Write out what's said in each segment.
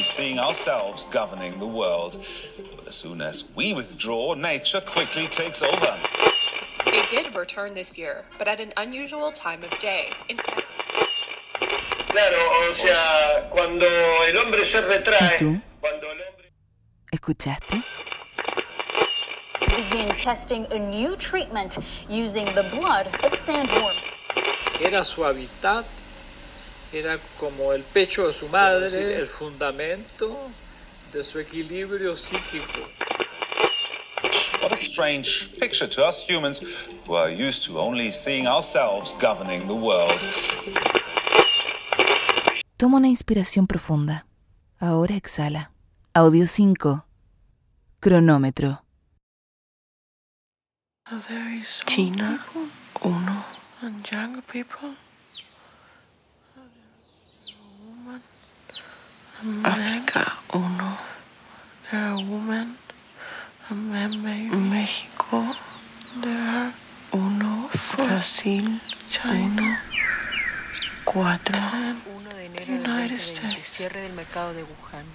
only seeing ourselves governing the world. But as soon as we withdraw, nature quickly takes over. They did return this year, but at an unusual time of day. Instead, Claro, o sea, cuando el hombre se retrae, ¿Y tú? cuando el hombre... ¿Escuchaste? to begin testing a new treatment using the blood of sandworms. Era su hábitat, era como el pecho de su madre, decir, el fundamento de su equilibrio psíquico. What a strange picture to us humans who are used to only seeing ourselves governing the world. Toma una inspiración profunda. Ahora exhala. Audio 5. Cronómetro. China 1. África, uno. There are women. México. There are uno. Brasil, China. Cuatro. United States. Cierre del mercado de Wuhan.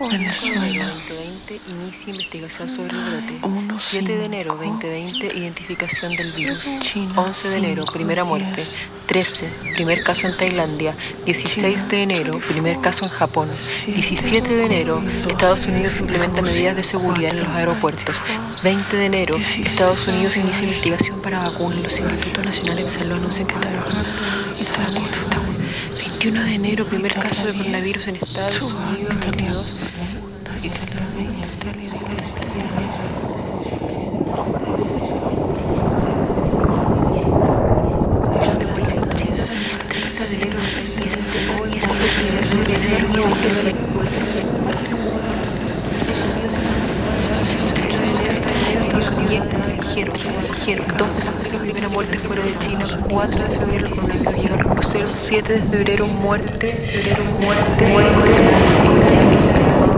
Venezuela. 2020, inicia investigación sobre el brote. Uno, 7 de enero cinco. 2020, identificación del virus. China, 11 de enero, primera muerte. diez. 13, primer caso en Tailandia. 16 de enero, primer caso en Japón. 17 de enero, Estados Unidos implementa medidas de seguridad en los aeropuertos. 20 de enero, Estados Unidos inicia investigación para vacunas. Los institutos nacionales de salud anuncian que están 21 de enero, primer caso de coronavirus en Estados Unidos. 22 Dijeron, dijeron, 2 de febrero, primera muerte fuera de China, 4 de febrero, coronavirus llega a los cruceros, 7 de febrero, muerte, febrero, muerte,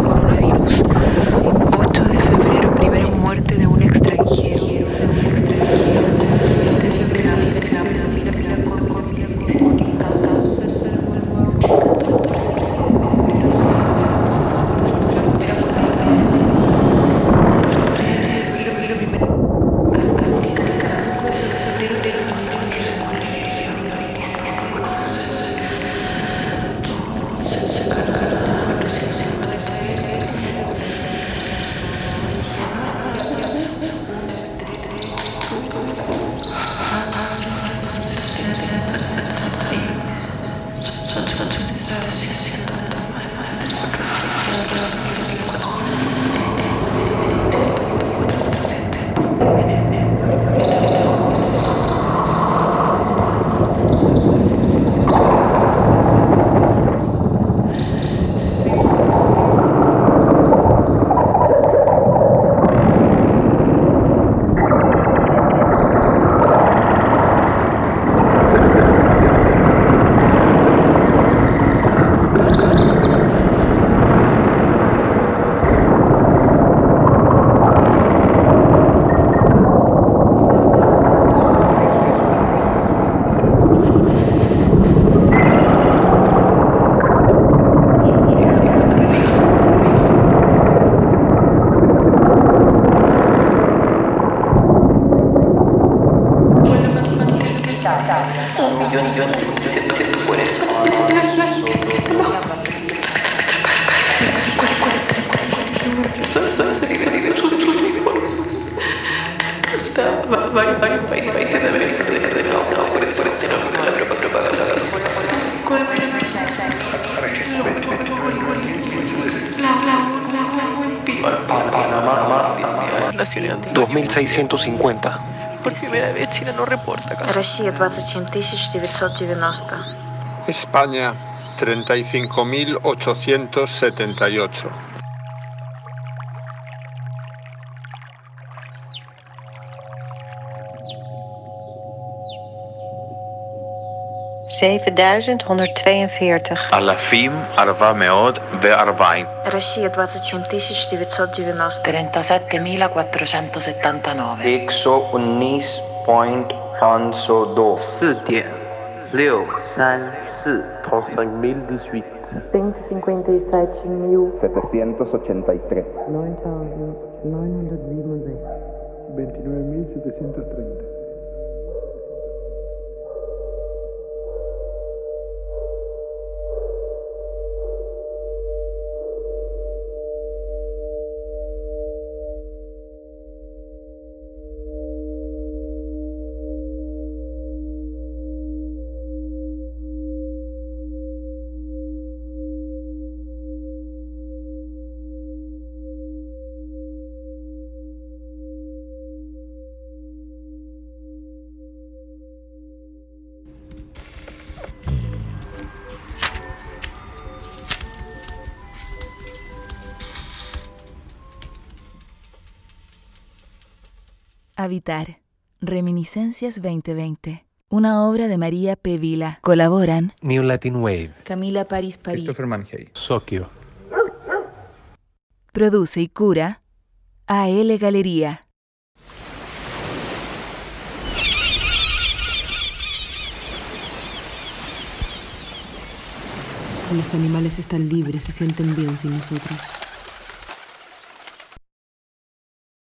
coronavirus, 8 de varios, países, países de América del Norte, no, no, por por este no, la propa- propaganda. Nacional. 2650. Por primera vez China no reporta casos. Россия 27 990. España 35.878. 7142. Alafim Arvameot Bearbain. Россия 27990. 37479. 119.502. 4.634. 157.783. 9.967. 29.730. Habitar. Reminiscencias 2020. Una obra de María P. Vila. Colaboran New Latin Wave. Camila París París. Christopher Manhey. Sokio. Produce y cura AL Galería. Los animales están libres, se sienten bien sin nosotros.